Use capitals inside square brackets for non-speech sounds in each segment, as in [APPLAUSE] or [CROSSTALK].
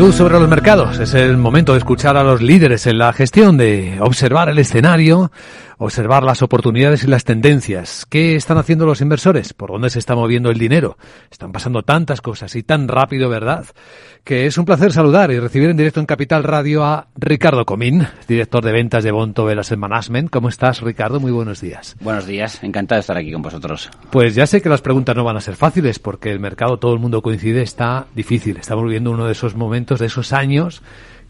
Sobre los mercados. Es el momento de escuchar a los líderes en la gestión, de observar el escenario, observar las oportunidades y las tendencias. ¿Qué están haciendo los inversores? ¿Por dónde se está moviendo el dinero? Están pasando tantas cosas y tan rápido, ¿verdad? Que es un placer saludar y recibir en directo en Capital Radio a Ricardo Comín, director de ventas de Bonto Velas Management. ¿Cómo estás, Ricardo? Muy buenos días. Buenos días, encantado de estar aquí con vosotros. Pues ya sé que las preguntas no van a ser fáciles porque el mercado, todo el mundo coincide, está difícil. Estamos viviendo uno de esos momentos, de esos años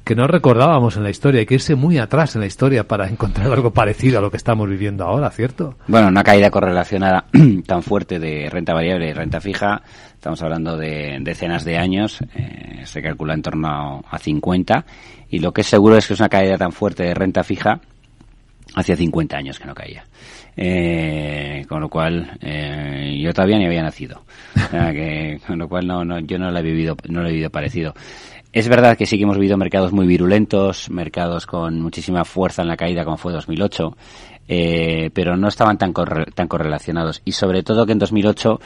que no recordábamos en la historia. Hay que irse muy atrás en la historia para encontrar algo parecido a lo que estamos viviendo ahora, ¿cierto? Bueno, una caída correlacionada [CLEARS THROAT] tan fuerte de renta variable y renta fija, estamos hablando de decenas de años, eh, se calcula en torno a 50, y lo que es seguro es que es una caída tan fuerte de renta fija hacía 50 años que no caía. Eh, con lo cual eh, yo todavía ni había nacido que, con lo cual no, no yo no lo he vivido no lo he vivido parecido es verdad que sí que hemos vivido mercados muy virulentos, mercados con muchísima fuerza en la caída como fue 2008, eh, pero no estaban tan, tan correlacionados. Y sobre todo que en 2008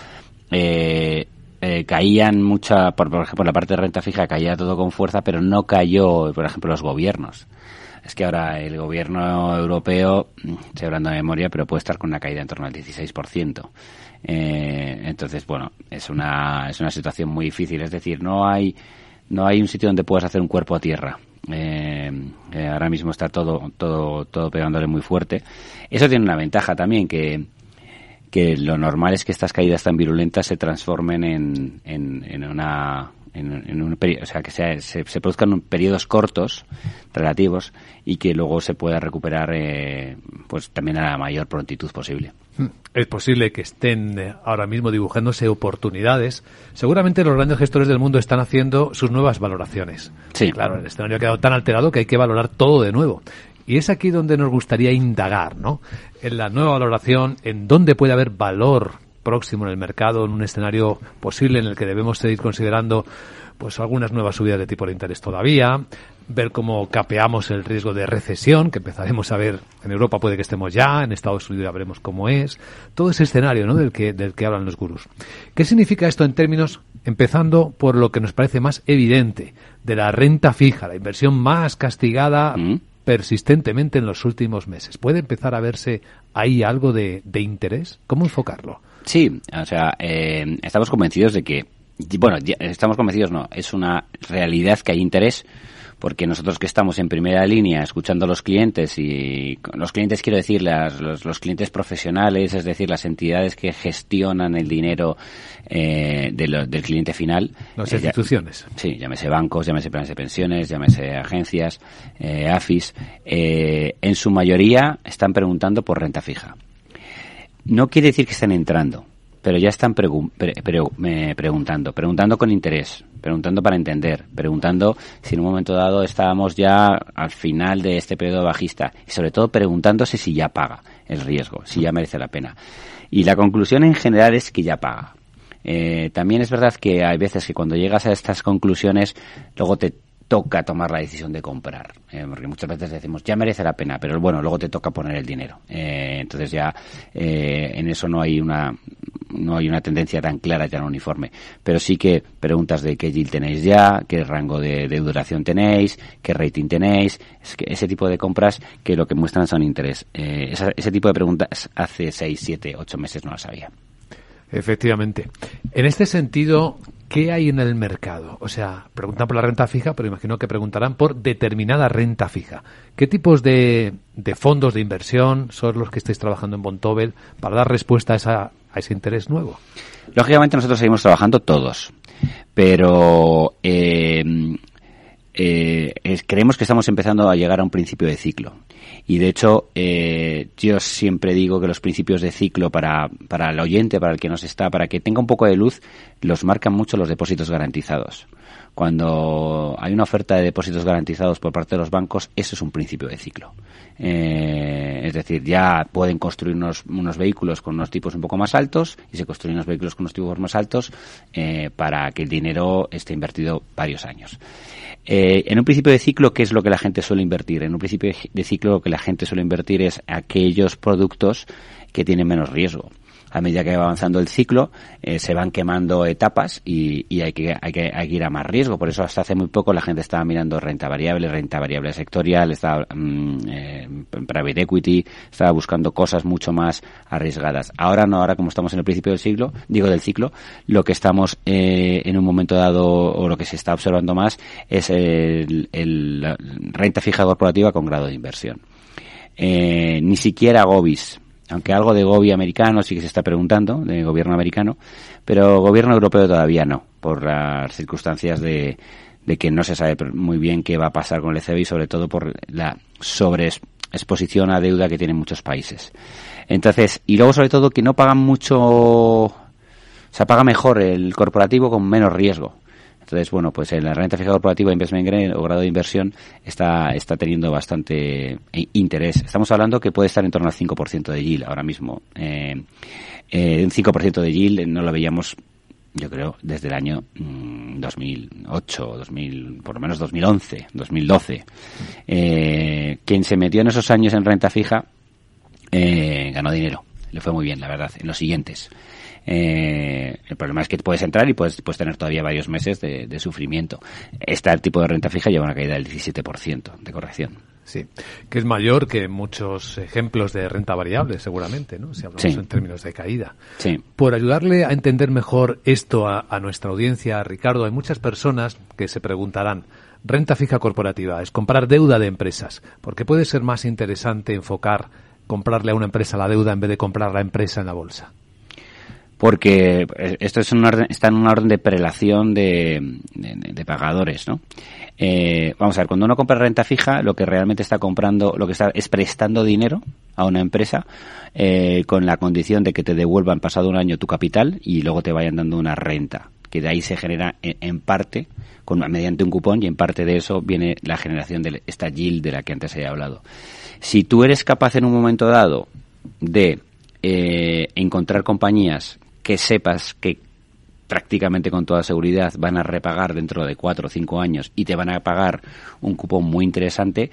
eh, eh, caían mucha, por, ejemplo, la parte de renta fija caía todo con fuerza, pero no cayó, por ejemplo, los gobiernos. Es que ahora el gobierno europeo, estoy hablando de memoria, pero puede estar con una caída en torno al 16%. Eh, entonces, bueno, es una, es una situación muy difícil. Es decir, no hay no hay un sitio donde puedas hacer un cuerpo a tierra. Eh, eh, ahora mismo está todo, todo, todo pegándole muy fuerte. Eso tiene una ventaja también, que, que lo normal es que estas caídas tan virulentas se transformen en, en, una en, un o sea, que se, se, produzcan periodos cortos, relativos, y que luego se pueda recuperar, eh, pues también a la mayor prontitud posible. Es posible que estén eh, ahora mismo dibujándose oportunidades. Seguramente los grandes gestores del mundo están haciendo sus nuevas valoraciones. Sí. Claro, el escenario ha quedado tan alterado que hay que valorar todo de nuevo. Y es aquí donde nos gustaría indagar, ¿no? En la nueva valoración, en dónde puede haber valor próximo en el mercado, en un escenario posible en el que debemos seguir considerando pues algunas nuevas subidas de tipo de interés todavía, ver cómo capeamos el riesgo de recesión, que empezaremos a ver en Europa puede que estemos ya, en Estados Unidos ya veremos cómo es, todo ese escenario ¿no? del, que, del que hablan los gurús. ¿Qué significa esto en términos, empezando por lo que nos parece más evidente, de la renta fija, la inversión más castigada mm. persistentemente en los últimos meses? ¿Puede empezar a verse ahí algo de, de interés? ¿Cómo enfocarlo? Sí, o sea, eh, estamos convencidos de que, bueno, estamos convencidos, no, es una realidad que hay interés porque nosotros que estamos en primera línea escuchando a los clientes y los clientes quiero decir los, clientes profesionales, es decir, las entidades que gestionan el dinero eh, del cliente final. Las eh, instituciones. sí, llámese bancos, llámese planes de pensiones, llámese agencias, eh, AFIS, eh, en su mayoría están preguntando por renta fija. No quiere decir que estén entrando, pero ya están preguntando, preguntando con interés, preguntando para entender, preguntando si en un momento dado estábamos ya al final de este periodo bajista y sobre todo preguntándose si ya paga el riesgo, si ya merece la pena. Y la conclusión en general es que ya paga. Eh, también es verdad que hay veces que cuando llegas a estas conclusiones, luego te toca tomar la decisión de comprar. Eh, porque muchas veces decimos, ya merece la pena, pero bueno, luego te toca poner el dinero. Eh, entonces ya eh, en eso no hay una no hay una tendencia tan clara, tan uniforme. Pero sí que preguntas de qué yield tenéis ya, qué rango de, duración tenéis, qué rating tenéis, es que ese tipo de compras que lo que muestran son interés. ese tipo de preguntas hace 6, 7, 8 meses no las había. Efectivamente. En este sentido, ¿qué hay en el mercado? O sea, preguntan por la renta fija, pero imagino que preguntarán por determinada renta fija. ¿Qué tipos de, fondos de inversión son los que estáis trabajando en Bontobel para dar respuesta a, ese interés nuevo? Lógicamente nosotros seguimos trabajando todos, pero eh, eh, creemos que estamos empezando a llegar a un principio de ciclo. Y de hecho, eh, yo siempre digo que los principios de ciclo para, para el oyente, para el que nos está, para que tenga un poco de luz, los marcan mucho los depósitos garantizados. Cuando hay una oferta de depósitos garantizados por parte de los bancos, eso es un principio de ciclo. Eh, es decir, ya pueden construir unos, unos, vehículos con unos tipos un poco más altos y se construyen unos vehículos con unos tipos más altos para que el dinero esté invertido varios años. En un principio de ciclo, ¿qué es lo que la gente suele invertir? En un principio de ciclo, lo que la gente suele invertir es aquellos productos que tienen menos riesgo a medida que va avanzando el ciclo, eh, se van quemando etapas y, hay, que, hay, que, hay que ir a más riesgo. Por eso hasta hace muy poco la gente estaba mirando renta variable, renta variable sectorial, estaba mm, eh, private equity, estaba buscando cosas mucho más arriesgadas. Ahora no, ahora como estamos en el principio del siglo, digo del ciclo, lo que estamos eh, en un momento dado o lo que se está observando más es el, el renta fija corporativa con grado de inversión. Eh, ni siquiera Gobis, aunque algo de Gobi americano sí que se está preguntando, de gobierno americano, pero gobierno europeo todavía no, por las circunstancias de, que no se sabe muy bien qué va a pasar con el ECB y sobre todo por la sobreexposición a deuda que tienen muchos países. Entonces, y luego sobre todo que no pagan mucho, o sea, paga mejor el corporativo con menos riesgo. Entonces, bueno, pues en la renta fija corporativa investment grade o grado de inversión está, está teniendo bastante eh, interés. Estamos hablando que puede estar en torno al 5% de yield ahora mismo. Eh, eh, un 5% de yield no lo veíamos yo creo, desde el año 2008, mm, 2000, por lo menos 2011, 2012. Eh, quien se metió en esos años en renta fija eh, ganó dinero. Le fue muy bien, la verdad, en los siguientes. Eh, el problema es que puedes entrar y puedes, puedes tener todavía varios meses de, de sufrimiento. Este tipo de renta fija lleva una caída del 17% de corrección. Sí, que es mayor que muchos ejemplos de renta variable, seguramente, ¿no? Si hablamos en términos de caída. Sí. Por ayudarle a entender mejor esto a, a, nuestra audiencia, Ricardo, hay muchas personas que se preguntarán, renta fija corporativa, es comprar deuda de empresas, porque puede ser más interesante enfocar comprarle a una empresa la deuda en vez de comprar la empresa en la bolsa porque esto es un orden, está en una orden de prelación de, de, de pagadores, ¿no? Eh, vamos a ver, cuando uno compra renta fija, lo que realmente está comprando, lo que está es prestando dinero a una empresa eh, con la condición de que te devuelvan pasado un año tu capital y luego te vayan dando una renta, que de ahí se genera en, en parte con mediante un cupón y en parte de eso viene la generación de esta yield de la que antes he hablado. Si tú eres capaz en un momento dado de eh, encontrar compañías que sepas que prácticamente con toda seguridad van a repagar dentro de cuatro o cinco años y te van a pagar un cupón muy interesante,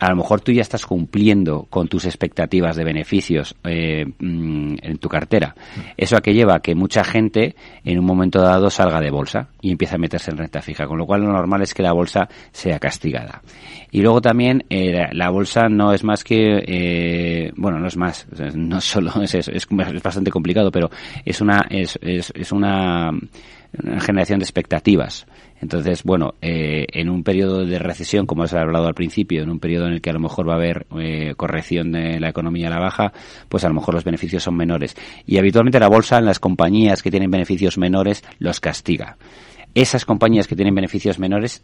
a lo mejor tú ya estás cumpliendo con tus expectativas de beneficios eh, mm, en tu cartera. Eso a que lleva a que mucha gente en un momento dado salga de bolsa y empiece a meterse en renta fija, con lo cual lo normal es que la bolsa sea castigada. Y luego también eh, la bolsa no es más que, eh, bueno, no es más, no [LAUGHS] solo es eso, es, es bastante complicado, pero es una, es, es, es una, una generación de expectativas. Entonces, bueno, eh, en un periodo de recesión, como has hablado al principio, en un periodo en el que a lo mejor va a haber eh, corrección de la economía a la baja, pues a lo mejor los beneficios son menores. Y habitualmente la bolsa en las compañías que tienen beneficios menores los castiga. Esas compañías que tienen beneficios menores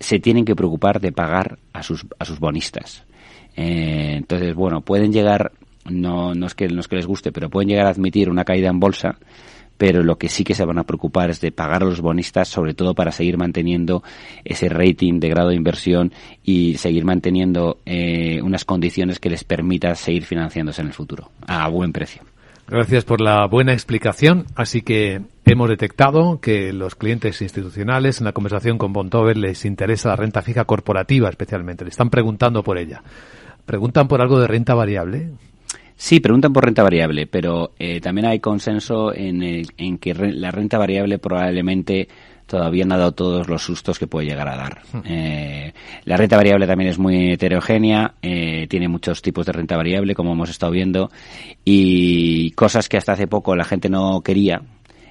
se tienen que preocupar de pagar a sus, a sus bonistas. Eh, entonces, bueno, pueden llegar, no, no, es que, no es que les guste, pero pueden llegar a admitir una caída en bolsa pero lo que sí que se van a preocupar es de pagar a los bonistas, sobre todo para seguir manteniendo ese rating de grado de inversión y seguir manteniendo eh, unas condiciones que les permita seguir financiándose en el futuro a buen precio. Gracias por la buena explicación. Así que hemos detectado que los clientes institucionales en la conversación con Bontover les interesa la renta fija corporativa especialmente. Le están preguntando por ella. ¿Preguntan por algo de renta variable? Sí, preguntan por renta variable, pero eh, también hay consenso en, el, en que re, la renta variable probablemente todavía no ha dado todos los sustos que puede llegar a dar. Eh, la renta variable también es muy heterogénea, eh, tiene muchos tipos de renta variable, como hemos estado viendo, y cosas que hasta hace poco la gente no quería,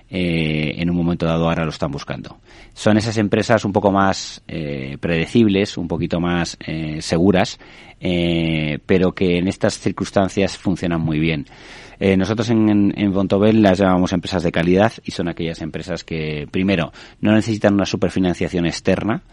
eh, momento dado ahora lo están buscando. Son esas empresas un poco más eh, predecibles, un poquito más eh, seguras, eh, pero que en estas circunstancias funcionan muy bien. Eh, nosotros en, en, Bontobel las llamamos empresas de calidad y son aquellas empresas que, primero, no necesitan una superfinanciación externa,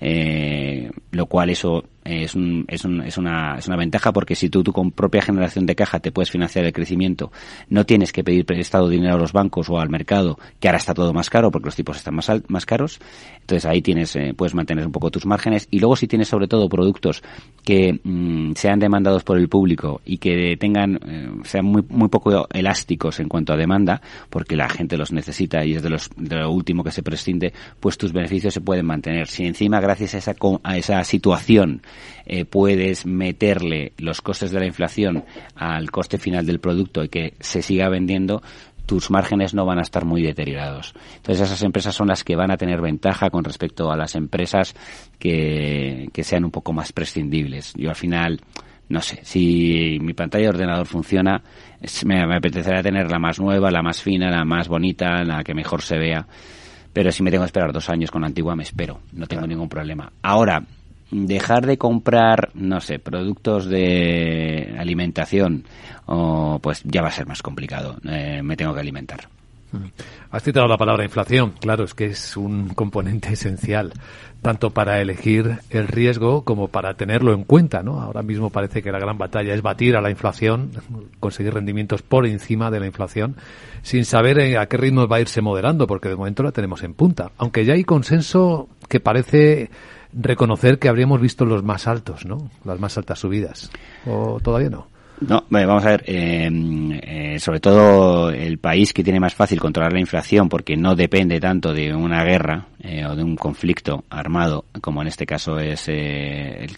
eh, lo cual eso es, un, es, un, es, una, es una ventaja porque si tú, tú con propia generación de caja te puedes financiar el crecimiento, no tienes que pedir prestado dinero a los bancos o al mercado, que ahora está todo más caro porque los tipos están más, más caros. Entonces ahí tienes, eh, puedes mantener un poco tus márgenes y luego si tienes sobre todo productos que mmm, sean demandados por el público y que tengan, eh, sean muy, muy poco elásticos en cuanto a demanda, porque la gente los necesita y es de, los, de lo último que se prescinde, pues tus beneficios se pueden mantener. Si encima gracias a esa, a esa situación eh, puedes meterle los costes de la inflación al coste final del producto y que se siga vendiendo, tus márgenes no van a estar muy deteriorados. Entonces esas empresas son las que van a tener ventaja con respecto a las empresas que, que sean un poco más prescindibles. Yo al final, no sé, si mi pantalla de ordenador funciona, me, me apetecerá tener la más nueva, la más fina, la más bonita, la que mejor se vea. Pero si me tengo que esperar dos años con la antigua, me espero. No tengo ningún problema. Ahora, dejar de comprar, no sé, productos de alimentación, o pues ya va a ser más complicado. Eh, me tengo que alimentar. Has citado la palabra inflación. Claro, es que es un componente [LAUGHS] esencial, tanto para elegir el riesgo como para tenerlo en cuenta, ¿no? Ahora mismo parece que la gran batalla es batir a la inflación, conseguir rendimientos por encima de la inflación, sin saber a qué ritmo va a irse moderando, porque de momento la tenemos en punta. Aunque ya hay consenso que parece reconocer que habríamos visto los más altos, ¿no? Las más altas subidas. ¿O todavía no? No, vamos a ver, eh, eh, sobre todo el país que tiene más fácil controlar la inflación porque no depende tanto de una guerra eh, o de un conflicto armado, como en este caso es el,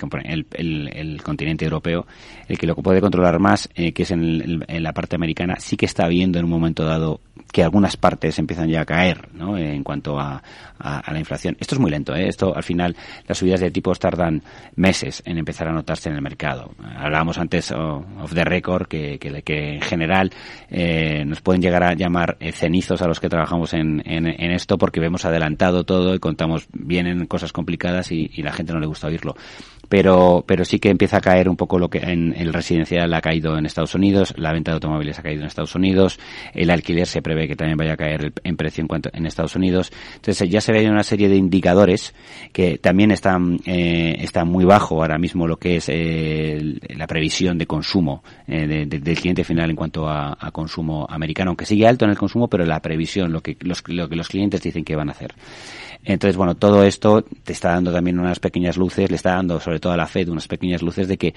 el, continente europeo, el que lo puede controlar más, que es en, en, la parte americana, sí que está viendo en un momento dado que algunas partes empiezan ya a caer ¿no? en cuanto a, a, la inflación. Esto es muy lento, ¿eh? esto al final las subidas de tipos tardan meses en empezar a notarse en el mercado. Hablábamos antes oh, of the record que, que, que en general eh, nos pueden llegar a llamar eh, cenizos a los que trabajamos en, en, en, esto porque vemos adelantado todo y contamos bien en cosas complicadas y, y la gente no le gusta oírlo pero, pero sí que empieza a caer un poco lo que en el residencial ha caído en Estados Unidos, la venta de automóviles ha caído en Estados Unidos, el alquiler se prevé que también vaya a caer en precio en cuanto en Estados Unidos. Entonces ya se ve una serie de indicadores que también están, eh, están muy bajo ahora mismo lo que es eh, la previsión de consumo eh, de, de, del cliente final en cuanto a, a, consumo americano, aunque sigue alto en el consumo, pero la previsión, lo que los, lo que los clientes dicen que van a hacer. Entonces, bueno, todo esto te está dando también unas pequeñas luces, le está dando sobre todo a la Fed unas pequeñas luces de que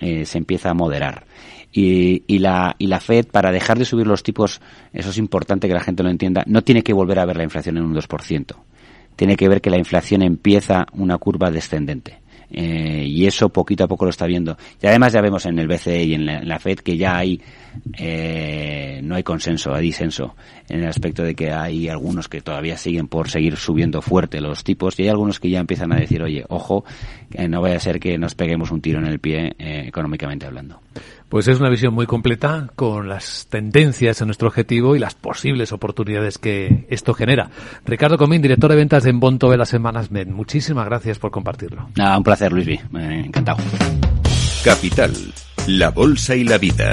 eh, se empieza a moderar. Y, y, la, y la Fed, para dejar de subir los tipos, eso es importante que la gente lo entienda, no tiene que volver a ver la inflación en un 2%. Tiene que ver que la inflación empieza una curva descendente. Eh, y eso poquito a poco lo está viendo. Y además ya vemos en el BCE y en la, FED que ya hay eh, no hay consenso, hay disenso en el aspecto de que hay algunos que todavía siguen por seguir subiendo fuerte los tipos y hay algunos que ya empiezan a decir, oye, ojo, que no vaya a ser que nos peguemos un tiro en el pie eh, económicamente hablando. Pues es una visión muy completa con las tendencias en nuestro objetivo y las posibles oportunidades que esto genera. Ricardo Comín, director de ventas en Bontove las Semanas Men. Muchísimas gracias por compartirlo. Nada, un placer, Luis. encantado. Capital, la bolsa y la vida.